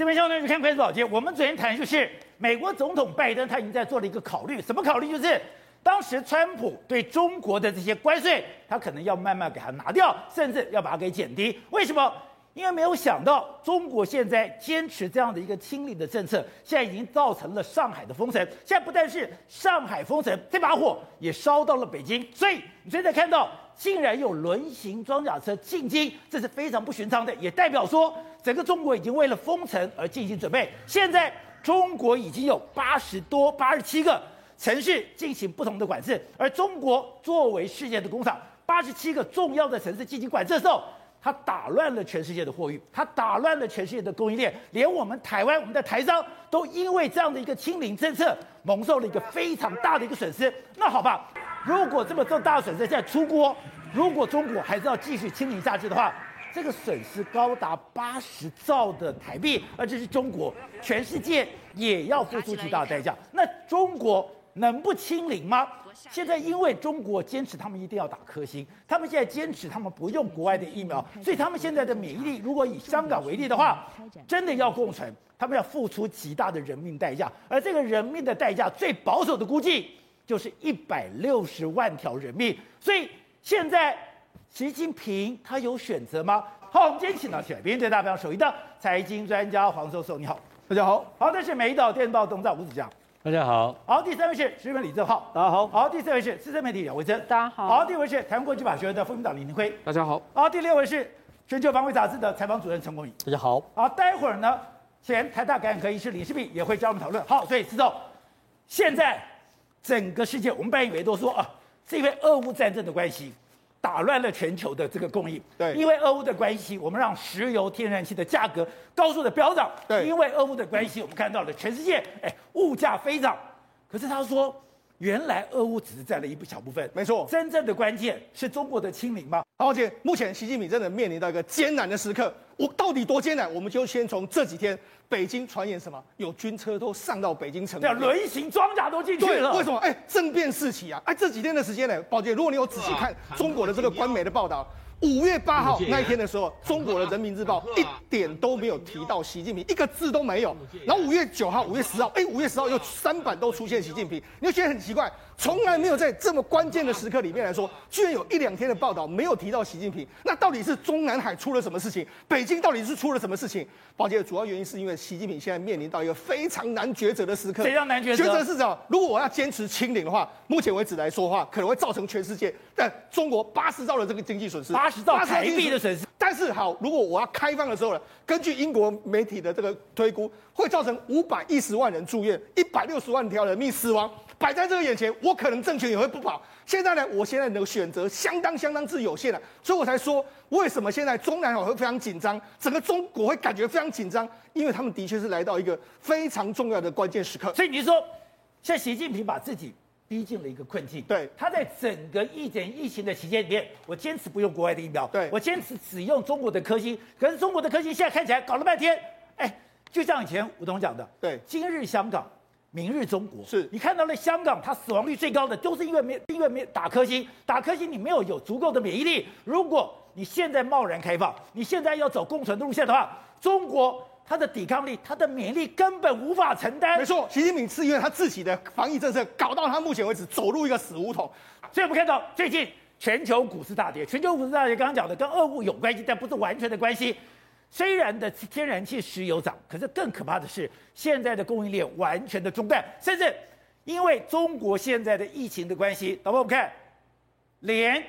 这边相对于看快速保洁。我们昨天谈的就是美国总统拜登，他已经在做了一个考虑，什么考虑？就是当时川普对中国的这些关税，他可能要慢慢给他拿掉，甚至要把它给减低。为什么？因为没有想到中国现在坚持这样的一个清零的政策，现在已经造成了上海的封城。现在不但是上海封城，这把火也烧到了北京。所以你现在看到，竟然有轮型装甲车进京，这是非常不寻常的，也代表说整个中国已经为了封城而进行准备。现在中国已经有八十多、八十七个城市进行不同的管制，而中国作为世界的工厂，八十七个重要的城市进行管制的时候。他打乱了全世界的货运，他打乱了全世界的供应链，连我们台湾我们的台商都因为这样的一个清零政策蒙受了一个非常大的一个损失。那好吧，如果这么重大的损失现在出锅，如果中国还是要继续清零下去的话，这个损失高达八十兆的台币，而这是中国，全世界也要付出巨大的代价。那中国能不清零吗？现在因为中国坚持他们一定要打科兴，他们现在坚持他们不用国外的疫苗，所以他们现在的免疫力，如果以香港为例的话，真的要共存，他们要付出极大的人命代价，而这个人命的代价，最保守的估计就是一百六十万条人命。所以现在习近平他有选择吗？好，我们今天请到起来，别人对大票首一的财经专家黄寿寿，你好，大家好。好，这是美岛电报董事长吴子江。大家好，好，第三位是时评李正浩，大家好，好，第四位是资深媒体杨维珍，大家好，好，第五位是台湾国际法学院的副院长李宁辉，大家好，好，第六位是全球防卫杂志的采访主任陈国宇，大家好，好，待会儿呢，前台大感染科医师李世璧也会教我们讨论，好，所以知道现在整个世界，我们班以为都说啊，是因为俄乌战争的关系。打乱了全球的这个供应，对，因为俄乌的关系，我们让石油、天然气的价格高速的飙涨，对，因为俄乌的关系，我们看到了全世界，哎，物价飞涨。可是他说，原来俄乌只是占了一小部分，没错，真正的关键是中国的清零吗？好，姐，目前习近平真的面临到一个艰难的时刻，我到底多艰难？我们就先从这几天北京传言什么，有军车都上到北京城，对，轮型装甲都进去了，为什么？哎，政变四起啊！哎，这几天的时间呢，宝杰，如果你有仔细看中国的这个官媒的报道。五月八号那一天的时候，中国的人民日报一点都没有提到习近平，一个字都没有。然后五月九号、五月十号，哎，五月十号又三版都出现习近平，你就觉得很奇怪，从来没有在这么关键的时刻里面来说，居然有一两天的报道没有提到习近平。那到底是中南海出了什么事情？北京到底是出了什么事情？宝杰的主要原因是因为习近平现在面临到一个非常难抉择的时刻。非常难抉择？抉择是什么？如果我要坚持清零的话，目前为止来说的话，可能会造成全世界但中国八十兆的这个经济损失。八十兆台币的损失，但是好，如果我要开放的时候呢？根据英国媒体的这个推估，会造成五百一十万人住院，一百六十万条人命死亡，摆在这个眼前，我可能政权也会不保。现在呢，我现在的选择相当相当之有限了，所以我才说，为什么现在中南海会非常紧张，整个中国会感觉非常紧张，因为他们的确是来到一个非常重要的关键时刻。所以你说，现在习近平把自己。逼进了一个困境。对，他在整个疫情的期间里面，我坚持不用国外的疫苗，对，我坚持只用中国的科兴。可是中国的科兴现在看起来搞了半天，哎，就像以前吴董讲的，对，今日香港，明日中国。是，你看到了香港，它死亡率最高的，都是因为没因为没打科兴，打科兴你没有有足够的免疫力。如果你现在贸然开放，你现在要走共存的路线的话，中国。他的抵抗力，他的免疫力根本无法承担。没错，习近平是因为他自己的防疫政策搞到他目前为止走入一个死胡同。所以我们看到最近全球股市大跌，全球股市大跌，刚刚讲的跟俄乌有关系，但不是完全的关系。虽然的天然气、石油涨，可是更可怕的是现在的供应链完全的中断，甚至因为中国现在的疫情的关系，导播我们看，连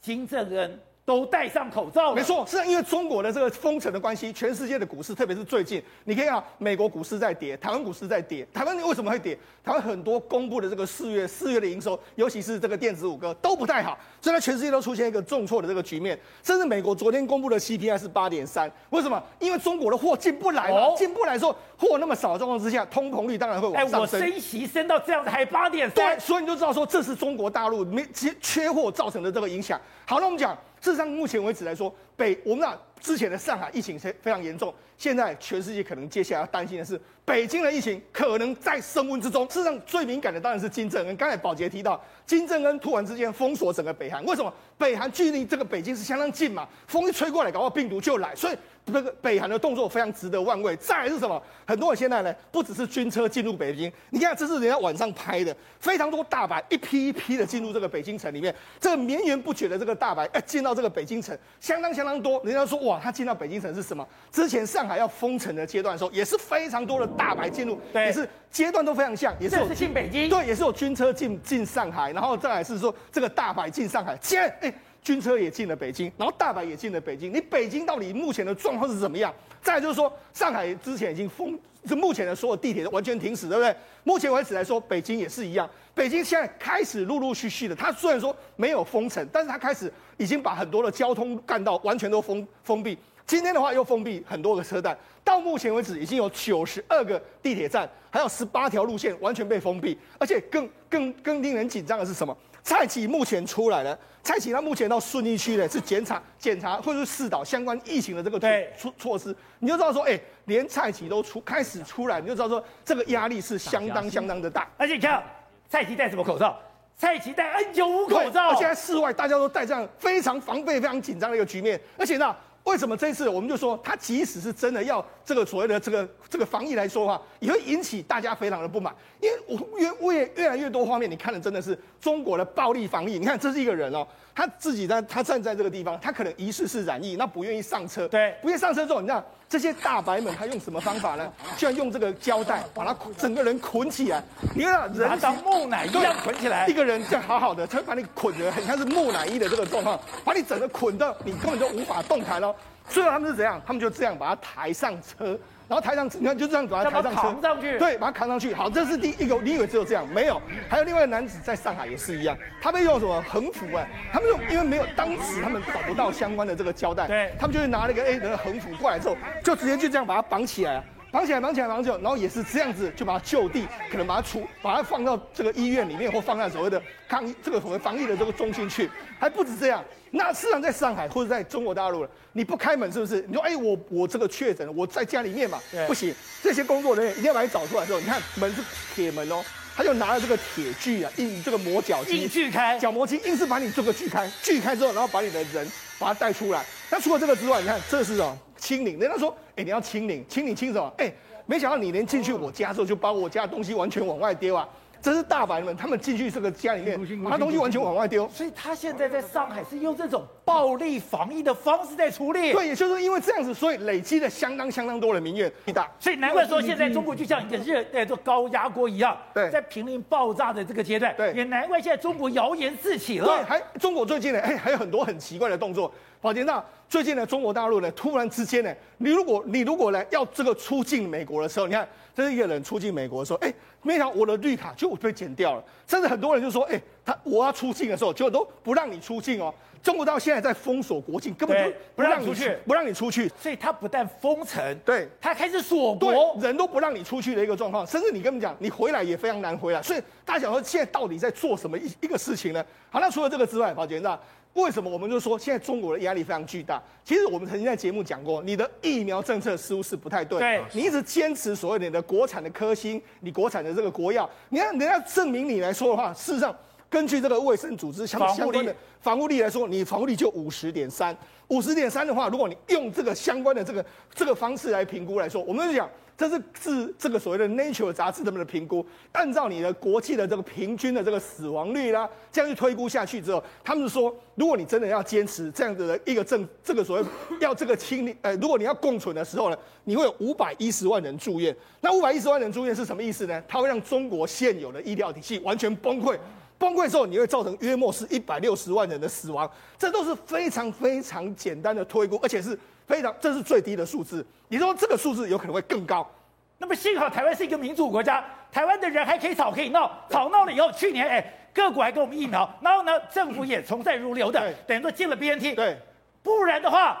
金正恩。都戴上口罩了。没错，是因为中国的这个封城的关系，全世界的股市，特别是最近，你可以看美国股市在跌，台湾股市在跌。台湾为什么会跌？台湾很多公布的这个四月四月的营收，尤其是这个电子五哥都不太好，所以呢全世界都出现一个重挫的这个局面。甚至美国昨天公布的 CPI 是八点三，为什么？因为中国的货进不来嘛，进、哦、不来说货那么少的状况之下，通膨率当然会往上升。哎，我升息升到这样子还八点三，对，所以你就知道说这是中国大陆没缺缺货造成的这个影响。好，那我们讲。事实上，目前为止来说，北我们那之前的上海疫情非非常严重，现在全世界可能接下来要担心的是北京的疫情可能在升温之中。事实上，最敏感的当然是金正恩。刚才宝杰提到，金正恩突然之间封锁整个北韩，为什么？北韩距离这个北京是相当近嘛，风一吹过来，搞到病毒就来，所以这个北韩的动作非常值得玩味。再来是什么？很多人现在呢，不只是军车进入北京，你看这是人家晚上拍的，非常多大白一批一批的进入这个北京城里面，这个绵延不绝的这个大白，哎，进到这个北京城相当相当多。人家说哇，他进到北京城是什么？之前上海要封城的阶段的时候，也是非常多的大白进入，对也是阶段都非常像，也是有进北京，对，也是有军车进进上海，然后再来是说这个大白进上海，现在哎。军车也进了北京，然后大白也进了北京。你北京到底目前的状况是怎么样？再就是说，上海之前已经封，这目前的所有地铁都完全停驶，对不对？目前为止来说，北京也是一样。北京现在开始陆陆续续的，它虽然说没有封城，但是它开始已经把很多的交通干道完全都封封闭。今天的话又封闭很多个车站，到目前为止已经有九十二个地铁站，还有十八条路线完全被封闭。而且更更更令人紧张的是什么？蔡奇目前出来了，蔡奇他目前到顺义区呢是检查检查或者是试导相关疫情的这个措措措施，你就知道说，哎、欸，连蔡奇都出开始出来，你就知道说这个压力是相当相当的大。而且你看，蔡奇戴什么口罩？蔡奇戴 N 九五口罩，而且在室外大家都戴这样，非常防备、非常紧张的一个局面。而且呢，为什么这一次我们就说他即使是真的要这个所谓的这个这个防疫来说的话，也会引起大家非常的不满，因为我越越越来越多画面，你看的真的是中国的暴力防疫。你看这是一个人哦，他自己在他站在这个地方，他可能疑似是染疫，那不愿意上车，对，不愿意上车之后，你看这些大白们他用什么方法呢？居然用这个胶带把他整个人捆起来，你看人他当木乃伊一样捆起来，一个人这样好好的，他把你捆得很像是木乃伊的这个状况，把你整个捆到你根本就无法动弹喽。最后他们是怎样？他们就这样把他抬上车，然后抬上车，你看就这样把他抬上车，扛上去，对，把他扛上去。好，这是第一个，你以为只有这样？没有，还有另外一个男子在上海也是一样，他们用什么横幅啊？他们用，因为没有当时他们找不到相关的这个胶带，对，他们就拿了一个 A 的横幅过来之后，就直接就这样把它绑起来。绑起来，绑起来，绑起来，然后也是这样子，就把它就地，可能把它出，把它放到这个医院里面，或放在所谓的抗疫这个所谓防疫的这个中心去。还不止这样，那事实上在上海或者在中国大陆了，你不开门是不是？你说，哎，我我这个确诊了，我在家里面嘛，不行，这些工作人员一定要把你找出来之后，你看门是铁门哦，他就拿了这个铁锯啊，硬这个磨脚机，硬锯开，角磨机硬是把你这个锯开，锯开之后，然后把你的人把它带出来。那除了这个之外，你看这是哦。清零，人家说，哎、欸，你要清零，清零清什么？哎、欸，没想到你连进去我家之后，就把我家的东西完全往外丢啊！这是大白们，他们进去这个家里面，把东西完全往外丢。所以他现在在上海是用这种暴力防疫的方式在处理。对，也就是因为这样子，所以累积了相当相当多的民怨。大，所以难怪说现在中国就像一个热在做高压锅一样，对，在濒临爆炸的这个阶段。对，也难怪现在中国谣言四起了。对，还中国最近呢，哎，还有很多很奇怪的动作。宝杰那最近呢，中国大陆呢，突然之间呢，你如果你如果呢要这个出境美国的时候，你看这是一个人出境美国的时候，哎，没想到我的绿卡就被剪掉了，甚至很多人就说，哎，他我要出境的时候，结果都不让你出境哦。中国到现在在封锁国境，根本就不让你出去，不让你出去。所以他不但封城，对，他开始锁国，人都不让你出去的一个状况，甚至你跟我们讲，你回来也非常难回来。所以大家想说，现在到底在做什么一一个事情呢？好，那除了这个之外，宝杰那。为什么我们就说现在中国的压力非常巨大？其实我们曾经在节目讲过，你的疫苗政策似乎是不太对。对，你一直坚持所谓的你的国产的科兴，你国产的这个国药，你看人家证明你来说的话，事实上根据这个卫生组织相相关的防护力来说，你防护力就五十点三，五十点三的话，如果你用这个相关的这个这个方式来评估来说，我们就讲。这是是这个所谓的 Nature 杂志他们的评估，按照你的国际的这个平均的这个死亡率啦，这样去推估下去之后，他们说，如果你真的要坚持这样子的一个政，这个所谓 要这个清理，呃，如果你要共存的时候呢，你会有五百一十万人住院。那五百一十万人住院是什么意思呢？它会让中国现有的医疗体系完全崩溃，崩溃之后你会造成约莫是一百六十万人的死亡，这都是非常非常简单的推估，而且是。非常，这是最低的数字。你说这个数字有可能会更高，那么幸好台湾是一个民主国家，台湾的人还可以吵可以闹，吵闹了以后，去年哎，各国还给我们疫苗，然后呢，政府也从善如流的，等于说进了 BNT。对，不然的话，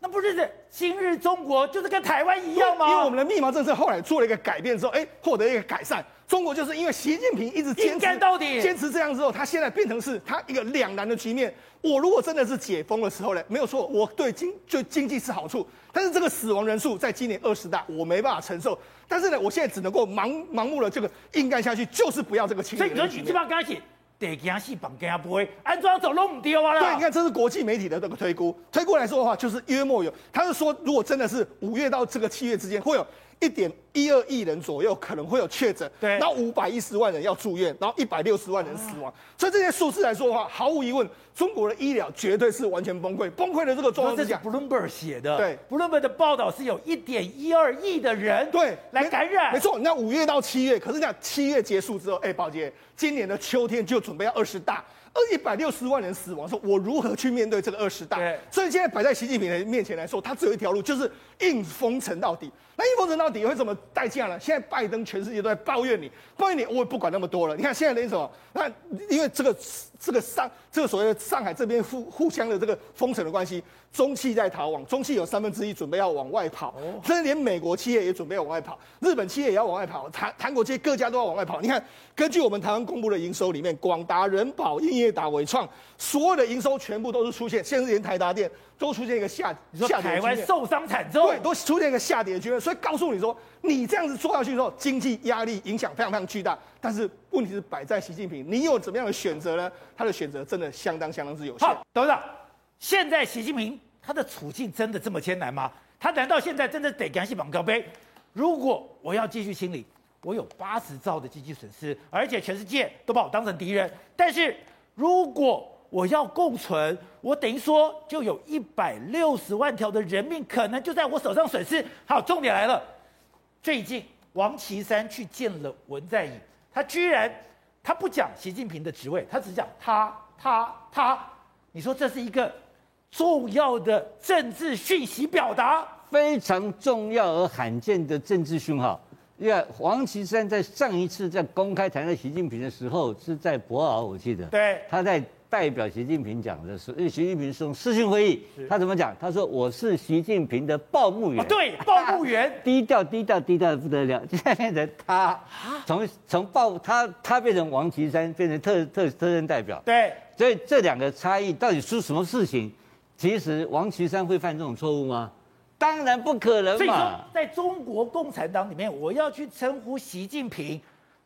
那不是今日中国就是跟台湾一样吗？因为我们的疫苗政策后来做了一个改变之后，哎，获得一个改善。中国就是因为习近平一直坚持到底，坚持这样之后，他现在变成是他一个两难的局面。我如果真的是解封的时候呢，没有错，我对经对经济是好处，但是这个死亡人数在今年二十大，我没办法承受。但是呢，我现在只能够盲盲目的这个硬干下去，就是不要这个清零。所以你说你基本上刚开始得惊死绑惊不会，安装走弄唔丢啊！对，你看这是国际媒体的这个推估，推估来说的话，就是约莫有，他是说如果真的是五月到这个七月之间会有。一点一二亿人左右可能会有确诊，对，然后五百一十万人要住院，然后一百六十万人死亡，所以这些数字来说的话，毫无疑问，中国的医疗绝对是完全崩溃，崩溃的这个状况。这是 Bloomberg 写的，对，Bloomberg 的报道是有一点一二亿的人对来感染，没错。那五月到七月，可是讲七月结束之后，哎，宝杰，今年的秋天就准备要二十大。而一百六十万人死亡，说我如何去面对这个二十大？对所以现在摆在习近平的面前来说，他只有一条路，就是硬封城到底。那硬封城到底会怎么代价了？现在拜登全世界都在抱怨你，抱怨你，我也不管那么多了。你看现在连什么？那因为这个这个上这个所谓的上海这边互互相的这个封城的关系，中企在逃亡，中企有三分之一准备要往外跑，甚至连美国企业也准备要往外跑，日本企业也要往外跑，韩韩国企业各家都要往外跑。你看，根据我们台湾公布的营收里面，广达、人保、英业达、伟创，所有的营收全部都是出现，甚至连台达电都出现一个下你说台湾受伤惨重，对，都出现一个下跌的局面。所以告诉你说，你这样子做下去之后，经济压力影响非常非常巨大。但是问题是摆在习近平，你有怎么样的选择呢？他的选择真的相当相当之有限。好，董事长，现在习近平。他的处境真的这么艰难吗？他难道现在真的得干西绑高杯？如果我要继续清理，我有八十兆的经济损失，而且全世界都把我当成敌人。但是如果我要共存，我等于说就有一百六十万条的人命可能就在我手上损失。好，重点来了，最近王岐山去见了文在寅，他居然他不讲习近平的职位，他只讲他他他。你说这是一个？重要的政治讯息表达，非常重要而罕见的政治讯号。因为王岐山在上一次在公开谈到习近平的时候，是在博鳌，我记得。对。他在代表习近平讲的时候，因为习近平是用视讯会议，他怎么讲？他说：“我是习近平的报幕员。”对，报幕员。低调，低调，低调的不得了。现在变成他，从从报他他变成王岐山，变成特特特任代表。对。所以这两个差异到底出什么事情？其实王岐山会犯这种错误吗？当然不可能嘛。所以说，在中国共产党里面，我要去称呼习近平，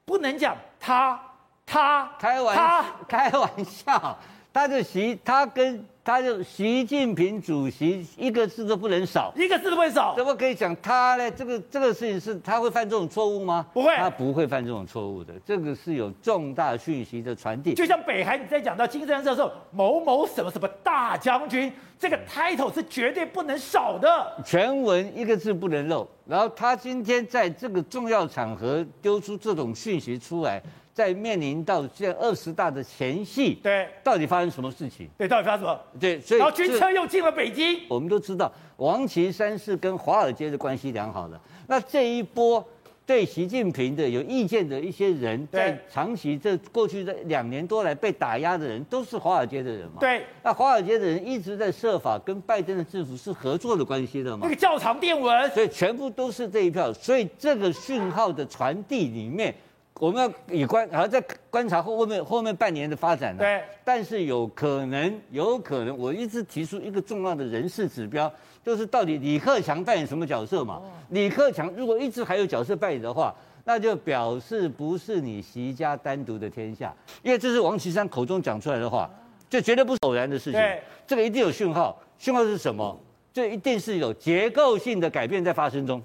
不能讲他他开玩笑，开玩笑，他的习他跟。他就习近平主席一个字都不能少，一个字都不能少，怎么可以讲他呢？这个这个事情是他会犯这种错误吗？不会，他不会犯这种错误的。这个是有重大讯息的传递。就像北韩你在讲到金正恩的时候，某某什么什么大将军，这个 title 是绝对不能少的，全文一个字不能漏。然后他今天在这个重要场合丢出这种讯息出来。在面临到现在二十大的前夕，对，到底发生什么事情？对，到底发生什么？对，所以然后军车又进了北京。我们都知道，王岐山是跟华尔街的关系良好的。那这一波对习近平的有意见的一些人，在长期这过去这两年多来被打压的人，都是华尔街的人嘛？对。那华尔街的人一直在设法跟拜登的政府是合作的关系的嘛？那个教堂电文，所以全部都是这一票。所以这个讯号的传递里面。我们要以观，然后再观察后后面后面半年的发展？对。但是有可能，有可能，我一直提出一个重要的人事指标，就是到底李克强扮演什么角色嘛？哦、李克强如果一直还有角色扮演的话，那就表示不是你习家单独的天下，因为这是王岐山口中讲出来的话，这绝对不是偶然的事情。对。这个一定有讯号，讯号是什么？这一定是有结构性的改变在发生中。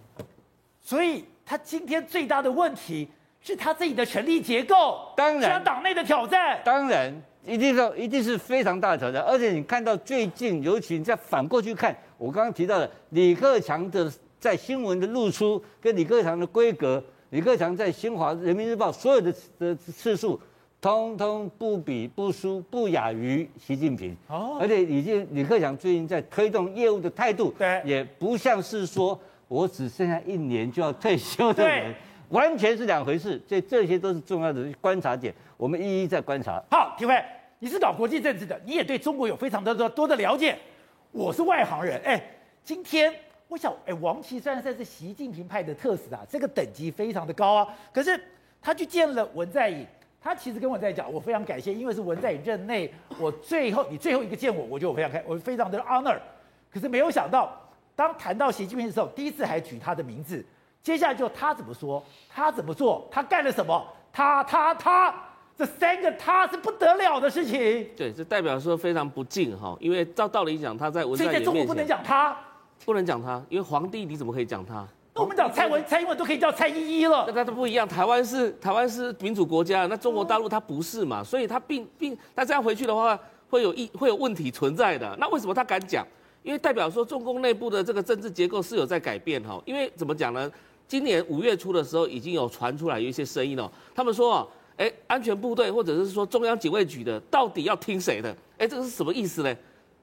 所以他今天最大的问题。是他自己的权力结构，当然，党内的挑战，当然，一定是一定是非常大的挑战。而且你看到最近，尤其你再反过去看，我刚刚提到的李克强的在新闻的露出，跟李克强的规格，李克强在新华人民日报所有的的次数，通通不比不输不亚于习近平。哦，而且李健李克强最近在推动业务的态度，对，也不像是说我只剩下一年就要退休的人。完全是两回事，这这些都是重要的观察点，我们一一在观察。好，廷辉，你是搞国际政治的，你也对中国有非常多的多的了解。我是外行人，哎，今天我想，哎，王岐山算是习近平派的特使啊，这个等级非常的高啊。可是他去见了文在寅，他其实跟我在讲，我非常感谢，因为是文在寅任内，我最后你最后一个见我，我觉得我非常开，我非常的 honor。可是没有想到，当谈到习近平的时候，第一次还举他的名字。接下来就他怎么说，他怎么做，他干了什么，他他他，这三个他是不得了的事情。对，这代表说非常不敬哈，因为照道理讲，他在文在寅面前，所以在中国不能讲他，不能讲他，因为皇帝你怎么可以讲他？那我们讲蔡文、蔡英文都可以叫蔡依依了。那他都不一样，台湾是台湾是民主国家，那中国大陆它不是嘛？所以他并并他这样回去的话，会有一会有问题存在的。那为什么他敢讲？因为代表说中共内部的这个政治结构是有在改变哈。因为怎么讲呢？今年五月初的时候，已经有传出来有一些声音哦，他们说啊。哎，安全部队或者是说中央警卫局的，到底要听谁的？哎，这个是什么意思呢？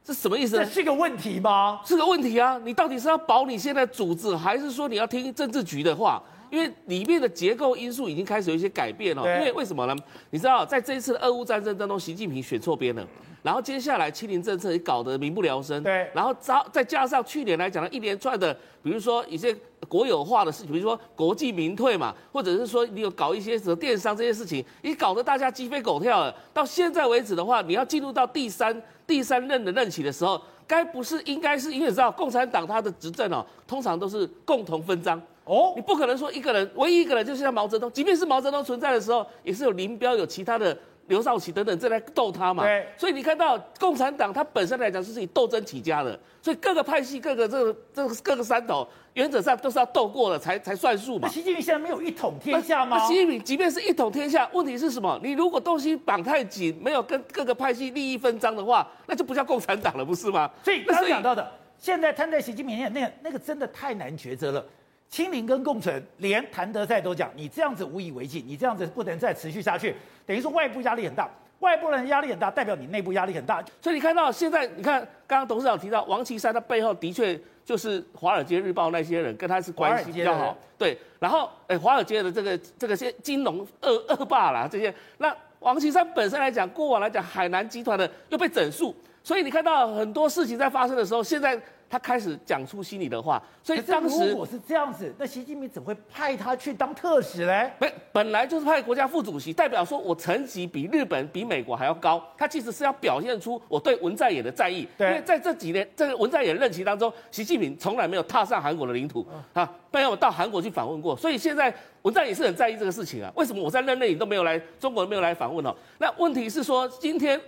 这什么意思？这是个问题吗？是个问题啊！你到底是要保你现在组织，还是说你要听政治局的话？因为里面的结构因素已经开始有一些改变了。因为为什么呢？你知道，在这一次的俄乌战争当中，习近平选错边了。然后接下来清零政策也搞得民不聊生，对。然后再再加上去年来讲的一连串的，比如说一些国有化的事情，比如说国进民退嘛，或者是说你有搞一些什么电商这些事情，你搞得大家鸡飞狗跳了。到现在为止的话，你要进入到第三第三任的任期的时候，该不是应该是因为你知道共产党他的执政哦，通常都是共同分赃哦，你不可能说一个人唯一一个人就是像毛泽东，即便是毛泽东存在的时候，也是有林彪有其他的。刘少奇等等，正在斗他嘛？对，所以你看到共产党，它本身来讲就是以斗争起家的，所以各个派系、各个这个这个各个山头，原则上都是要斗过了才才算数嘛。那习近平现在没有一统天下吗？那习近平即便是一统天下，问题是什么？你如果东西绑太紧，没有跟各个派系利益分赃的话，那就不叫共产党了，不是吗？所以刚讲到的，现在摊在习近平面，那个那个真的太难抉择了。清零跟共存，连谭德赛都讲，你这样子无以为继，你这样子不能再持续下去，等于说外部压力很大。外部人压力很大，代表你内部压力很大。所以你看到现在，你看刚刚董事长提到王岐山，他背后的确就是《华尔街日报》那些人跟他是关系比较好。对，然后诶，华尔街的这个这个些金融恶恶霸啦，这些，那王岐山本身来讲，过往来讲，海南集团的又被整肃，所以你看到很多事情在发生的时候，现在。他开始讲出心里的话，所以当时如果是这样子，那习近平怎么会派他去当特使呢？本本来就是派国家副主席，代表说我层级比日本、比美国还要高。他其实是要表现出我对文在寅的在意，因为在这几年这个文在寅任期当中，习近平从来没有踏上韩国的领土啊，没有到韩国去访问过。所以现在文在寅是很在意这个事情啊。为什么我在任内你都没有来中国没有来访问呢？那问题是说今天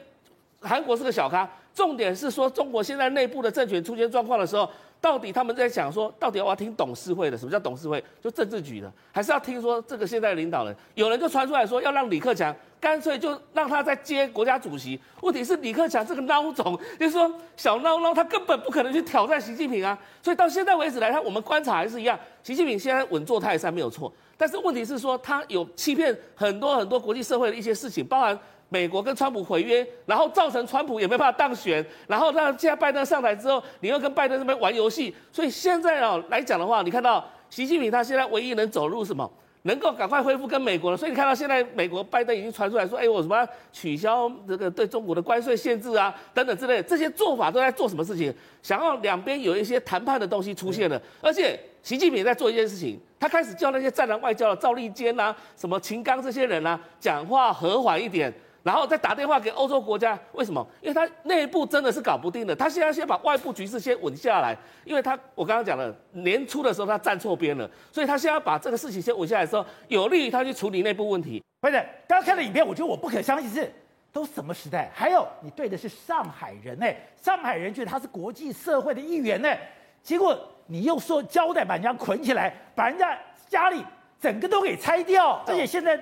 韩国是个小咖。重点是说，中国现在内部的政权出现状况的时候，到底他们在想说，到底要要听董事会的？什么叫董事会？就政治局的，还是要听说这个现在的领导人？有人就传出来说，要让李克强干脆就让他再接国家主席。问题是李克强这个孬种，就是说小孬孬，他根本不可能去挑战习近平啊。所以到现在为止来看，我们观察还是一样，习近平现在稳坐泰山没有错，但是问题是说他有欺骗很多很多国际社会的一些事情，包含。美国跟川普毁约，然后造成川普也没办法当选，然后让现在拜登上台之后，你又跟拜登这边玩游戏，所以现在哦来讲的话，你看到习近平他现在唯一能走入什么，能够赶快恢复跟美国了，所以你看到现在美国拜登已经传出来说，哎，我什么取消这个对中国的关税限制啊，等等之类的，这些做法都在做什么事情？想要两边有一些谈判的东西出现了，而且习近平也在做一件事情，他开始叫那些战狼外交的赵立坚啊、什么秦刚这些人啊，讲话和缓一点。然后再打电话给欧洲国家，为什么？因为他内部真的是搞不定的。他现在先把外部局势先稳下来，因为他我刚刚讲了，年初的时候他站错边了，所以他现在把这个事情先稳下来的时候，有利于他去处理内部问题。不是，刚刚看了影片，我觉得我不可相信是都什么时代？还有你对的是上海人哎，上海人觉得他是国际社会的一员呢，结果你又说胶带把人家捆起来，把人家家里整个都给拆掉，而且现在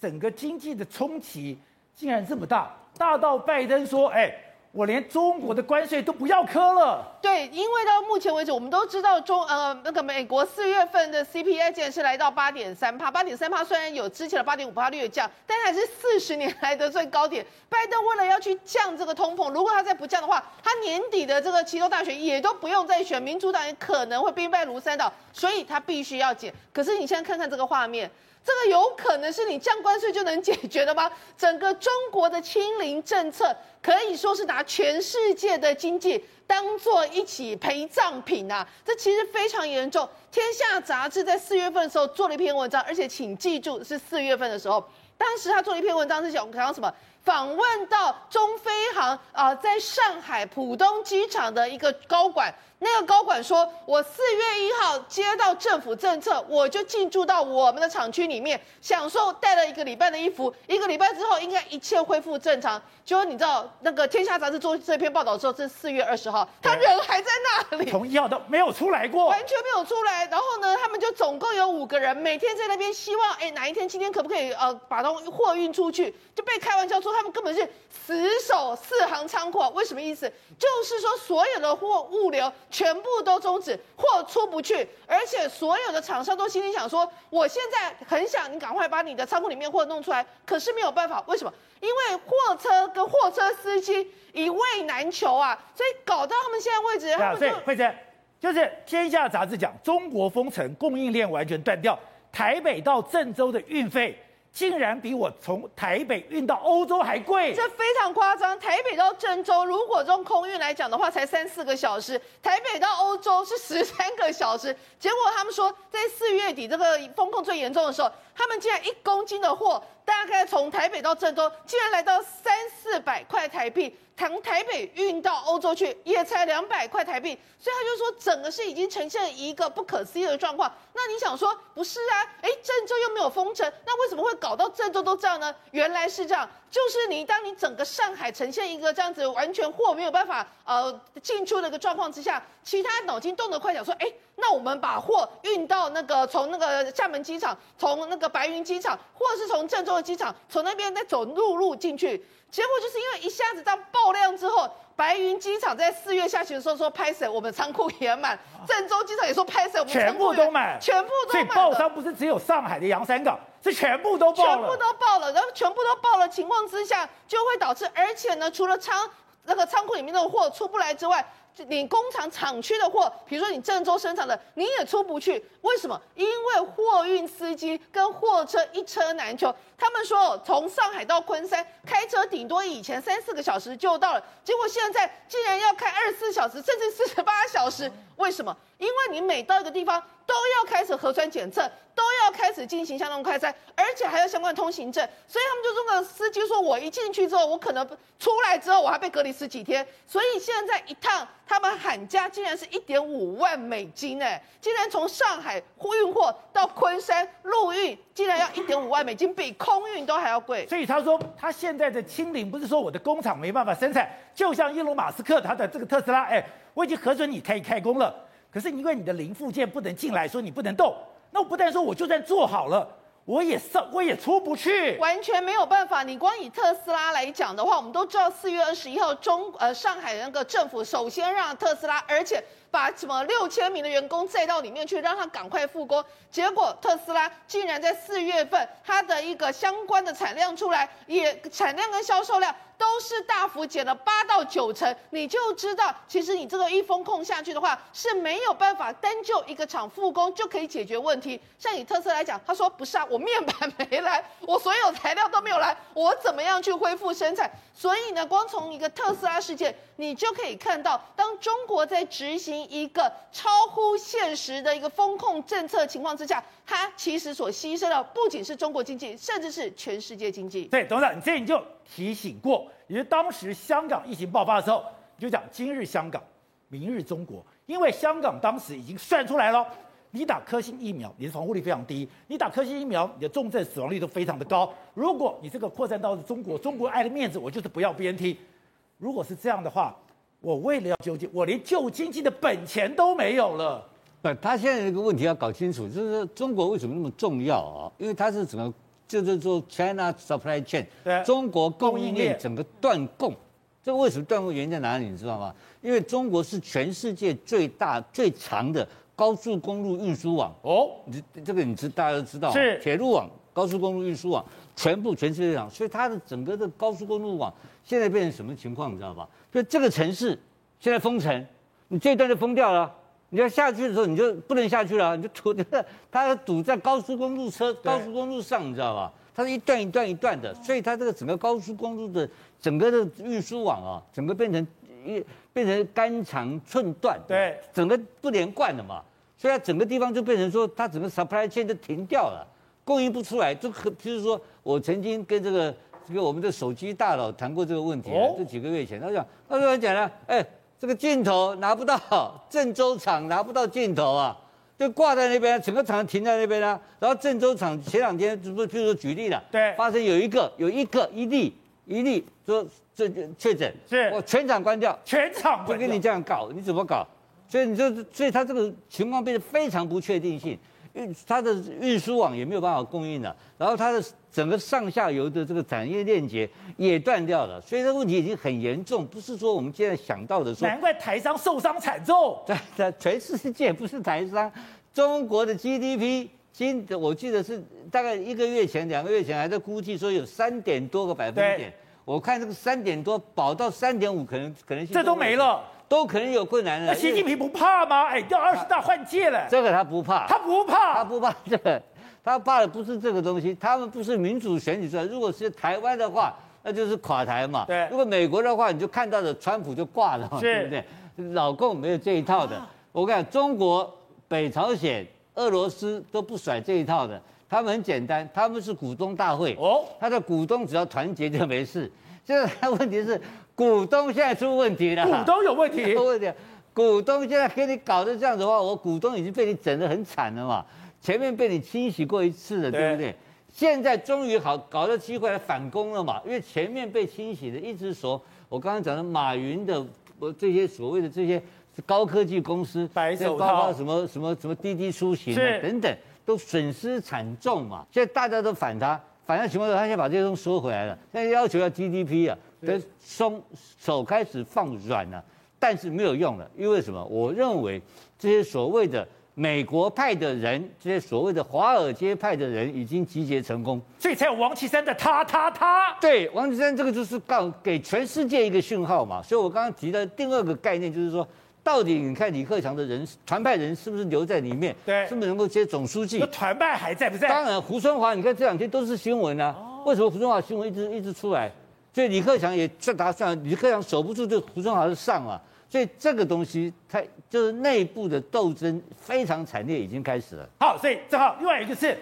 整个经济的冲击。竟然这么大，大到拜登说：“哎，我连中国的关税都不要课了。”对，因为到目前为止，我们都知道中呃那个美国四月份的 CPI 竟然是来到八点三趴，八点三趴虽然有之前的八点五趴略降，但还是四十年来的最高点。拜登为了要去降这个通膨，如果他再不降的话，他年底的这个期中大选也都不用再选，民主党也可能会兵败如山倒，所以他必须要减。可是你现在看看这个画面。这个有可能是你降关税就能解决的吗？整个中国的清零政策可以说是拿全世界的经济当做一起陪葬品啊！这其实非常严重。天下杂志在四月份的时候做了一篇文章，而且请记住是四月份的时候，当时他做了一篇文章是讲讲什么？访问到中飞航啊，在上海浦东机场的一个高管。那个高管说：“我四月一号接到政府政策，我就进驻到我们的厂区里面，享受带了一个礼拜的衣服，一个礼拜之后应该一切恢复正常。”结果你知道，那个《天下杂志》做这篇报道之后，这是四月二十号，他人还在那里，从一号都没有出来过，完全没有出来。然后呢，他们就总共有五个人，每天在那边希望，哎，哪一天今天可不可以呃把东货运出去？就被开玩笑说他们根本是死守四行仓库，为什么意思？就是说所有的货物流。全部都终止，货出不去，而且所有的厂商都心里想说：我现在很想你赶快把你的仓库里面货弄出来，可是没有办法，为什么？因为货车跟货车司机一位难求啊，所以搞到他们现在位置。他们所以惠珍就是《天下杂志》讲，中国封城，供应链完全断掉，台北到郑州的运费。竟然比我从台北运到欧洲还贵，这非常夸张。台北到郑州，如果用空运来讲的话，才三四个小时；台北到欧洲是十三个小时。结果他们说，在四月底这个风控最严重的时候，他们竟然一公斤的货，大概从台北到郑州，竟然来到三四百块台币。从台北运到欧洲去也才两百块台币，所以他就说整个是已经呈现一个不可思议的状况。那你想说不是啊？哎，郑州又没有封城，那为什么会搞到郑州都这样呢？原来是这样，就是你当你整个上海呈现一个这样子完全货没有办法呃进出的一个状况之下，其他脑筋动得快，想说哎，那我们把货运到那个从那个厦门机场，从那个白云机场，或者是从郑州的机场，从那边再走陆路进去。结果就是因为一下子这样爆量之后，白云机场在四月下旬的时候说拍摄，我们仓库也满；郑州机场也说拍摄，我们全部都满，全部都满。所以爆仓不是只有上海的洋山港，是全部都爆了，全部都爆了。然后全部都爆了情况之下，就会导致，而且呢，除了仓那个仓库里面的货出不来之外。你工厂厂区的货，比如说你郑州生产的，你也出不去，为什么？因为货运司机跟货车一车难求。他们说，从上海到昆山开车顶多以前三四个小时就到了，结果现在竟然要开二十四小时，甚至四十八小时，为什么？因为你每到一个地方都要开始核酸检测，都要开始进行相关快筛，而且还有相关通行证，所以他们就这个司机说，我一进去之后，我可能出来之后我还被隔离十几天，所以现在一趟他们喊价竟然是一点五万美金哎，竟然从上海货运货到昆山陆运，竟然要一点五万美金，比空运都还要贵。所以他说他现在的清零不是说我的工厂没办法生产，就像伊隆马斯克他的这个特斯拉，哎，我已经核准你可以开工了。可是因为你的零附件不能进来，说你不能动，那我不但说我就算做好了，我也上我也出不去，完全没有办法。你光以特斯拉来讲的话，我们都知道四月二十一号中呃上海那个政府首先让特斯拉，而且把什么六千名的员工载到里面去，让他赶快复工。结果特斯拉竟然在四月份它的一个相关的产量出来，也产量跟销售量。都是大幅减了八到九成，你就知道，其实你这个一封控下去的话是没有办法单就一个厂复工就可以解决问题。像以特斯拉来讲，他说不是啊，我面板没来，我所有材料都没有来，我怎么样去恢复生产？所以呢，光从一个特斯拉事件，你就可以看到，当中国在执行一个超乎现实的一个封控政策情况之下，它其实所牺牲的不仅是中国经济，甚至是全世界经济。对，董事长，你这你就提醒过，因为当时香港疫情爆发的时候，你就讲今日香港，明日中国，因为香港当时已经算出来了。你打科兴疫苗，你的防护力非常低；你打科兴疫苗，你的重症死亡率都非常的高。如果你这个扩散到中国，中国爱的面子，我就是不要 BNT。如果是这样的话，我为了要救经，我连救经济的本钱都没有了。不，他现在这个问题要搞清楚，就是说中国为什么那么重要啊？因为它是整个就是说 China supply chain，对，中国供应链整个断供。这个为什么断供原因在哪里？你知道吗？因为中国是全世界最大最长的。高速公路运输网哦，你这个你知大家都知道，是铁路网、高速公路运输网，全部全世界上，所以它的整个的高速公路网现在变成什么情况，你知道吧？就这个城市现在封城，你这一段就封掉了，你要下去的时候你就不能下去了，你就堵在它堵在高速公路车高速公路上，你知道吧？它是一段一段一段的，所以它这个整个高速公路的整个的运输网啊，整个变成。一变成肝肠寸断，对，整个不连贯的嘛，所以它整个地方就变成说，它整个 supply chain 就停掉了，供应不出来。就可，譬如说我曾经跟这个这个我们的手机大佬谈过这个问题，哦、这几个月前，他讲，他说很简单，哎，这个镜头拿不到，郑州厂拿不到镜头啊，就挂在那边，整个厂停在那边啊。然后郑州厂前两天，就譬如说举例了，对，发生有一个有一个一例一例说这确诊，是我全厂关掉，全厂就跟你这样搞，你怎么搞？所以你就所以他这个情况变得非常不确定性。运它的运输网也没有办法供应了，然后它的整个上下游的这个产业链接也断掉了，所以这个问题已经很严重，不是说我们现在想到的说。难怪台商受伤惨重。在在全世界不是台商，中国的 GDP 今我记得是大概一个月前、两个月前还在估计说有三点多个百分点，我看这个三点多保到三点五，可能可能性这都没了。都可能有困难了。那习近平不怕吗？哎，要二十大换届了。这个他不怕，他不怕，他不怕这个，他怕的不是这个东西。他们不是民主选举出来，如果是台湾的话，那就是垮台嘛。对。如果美国的话，你就看到的川普就挂了，是对不对？老共没有这一套的。我跟你讲，中国、北朝鲜、俄罗斯都不甩这一套的。他们很简单，他们是股东大会。哦。他的股东只要团结就没事。现在问题是。股东现在出问题了，股东有问题，有问题。股东现在给你搞得这样子的话，我股东已经被你整得很惨了嘛。前面被你清洗过一次了，对不对？现在终于好搞到机会来反攻了嘛。因为前面被清洗的一直说，我刚刚讲的马云的，我这些所谓的这些高科技公司，白手套，包括什么什么什么滴滴出行啊等等，都损失惨重嘛。现在大家都反他，反他情况下，他先把这些东西收回来了。现在要求要 GDP 啊。跟松手开始放软了，但是没有用了，因为什么？我认为这些所谓的美国派的人，这些所谓的华尔街派的人已经集结成功，所以才有王岐山的他他他。对，王岐山这个就是告给全世界一个讯号嘛。所以我刚刚提的第二个概念就是说，到底你看李克强的人团派人是不是留在里面？对，是不是能够接总书记？团派还在不在？当然，胡春华，你看这两天都是新闻啊。哦、为什么胡春华新闻一直一直出来？所以李克强也算打算，李克强守不住，就胡春华就上了。所以这个东西，它就是内部的斗争非常惨烈，已经开始了。好，所以正好另外一个是，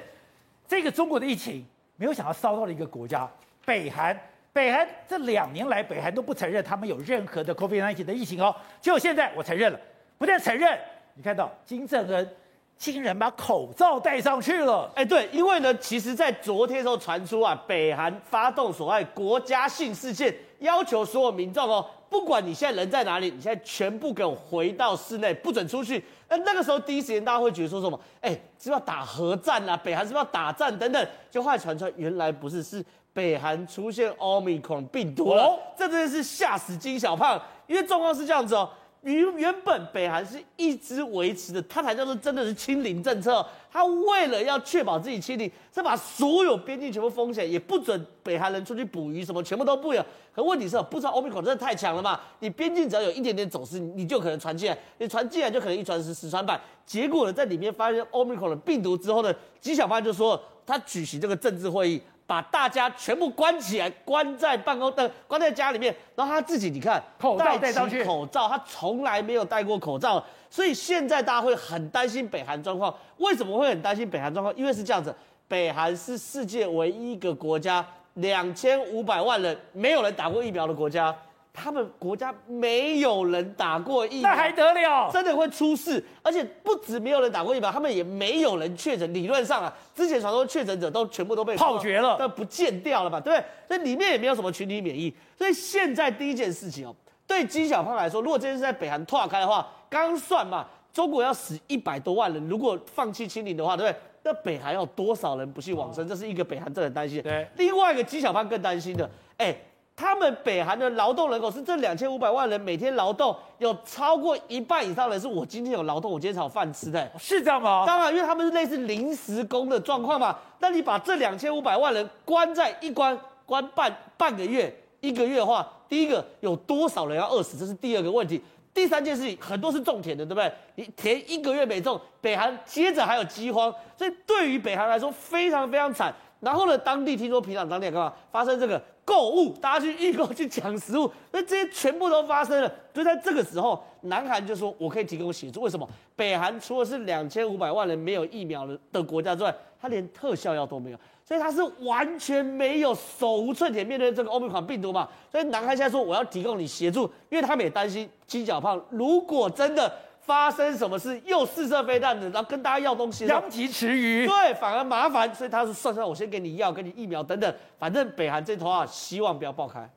这个中国的疫情没有想到烧到了一个国家，北韩。北韩这两年来，北韩都不承认他们有任何的 COVID-19 的疫情哦。结果现在我承认了，不但承认，你看到金正恩。竟然把口罩戴上去了，哎，对，因为呢，其实，在昨天的时候传出啊，北韩发动所谓国家性事件，要求所有民众哦，不管你现在人在哪里，你现在全部给我回到室内，不准出去。那那个时候第一时间大家会觉得说什么？哎，是不是要打核战啊？北韩是不是要打战等等？就后来传出来，原来不是，是北韩出现奥密克戎病毒了，哦、这真的是吓死金小胖，因为状况是这样子哦。原原本北韩是一直维持的，它才叫做真的是清零政策。它为了要确保自己清零，是把所有边境全部封起来，也不准北韩人出去捕鱼，什么全部都不有。可问题是，不知道欧米孔真的太强了嘛？你边境只要有一点点走私，你就可能传进来，你传进来就可能一传十，十传百。结果呢，在里面发现欧米克的病毒之后呢，纪晓匏就说他举行这个政治会议。把大家全部关起来，关在办公灯，关在家里面，然后他自己，你看，口罩戴上去，口罩，他从来没有戴过口罩，所以现在大家会很担心北韩状况。为什么会很担心北韩状况？因为是这样子，北韩是世界唯一一个国家，两千五百万人没有人打过疫苗的国家。他们国家没有人打过疫苗，那还得了？真的会出事，而且不止没有人打过疫苗，他们也没有人确诊。理论上啊，之前传说确诊者都全部都被泡绝了，都不见掉了嘛，对不对？所以里面也没有什么群体免疫。所以现在第一件事情哦，对金小胖来说，如果这件事在北韩拓开的话，刚算嘛，中国要死一百多万人，如果放弃清零的话，对不对？那北韩要多少人不幸往生？这是一个北韩真的很担心的。对，另外一个金小胖更担心的，哎。他们北韩的劳动人口是这两千五百万人每天劳动，有超过一半以上的人是我今天有劳动，我今天才有饭吃的，是这样吗？当然，因为他们是类似临时工的状况嘛。那你把这两千五百万人关在一关关半半个月、一个月的话，第一个有多少人要饿死？这是第二个问题。第三件事情，很多是种田的，对不对？你田一个月没种，北韩接着还有饥荒，所以对于北韩来说非常非常惨。然后呢，当地听说平壤当天干嘛？发生这个购物，大家去预购去抢食物，那这些全部都发生了。就在这个时候，南韩就说：“我可以提供协助。”为什么？北韩除了是两千五百万人没有疫苗的的国家之外，他连特效药都没有，所以他是完全没有手无寸铁面对这个欧米款病毒嘛。所以南韩现在说：“我要提供你协助，因为他们也担心金小胖如果真的。”发生什么事又试射飞弹的，然后跟大家要东西，殃及池鱼，对，反而麻烦，所以他说算算，我先给你药，给你疫苗等等，反正北韩这头啊，希望不要爆开。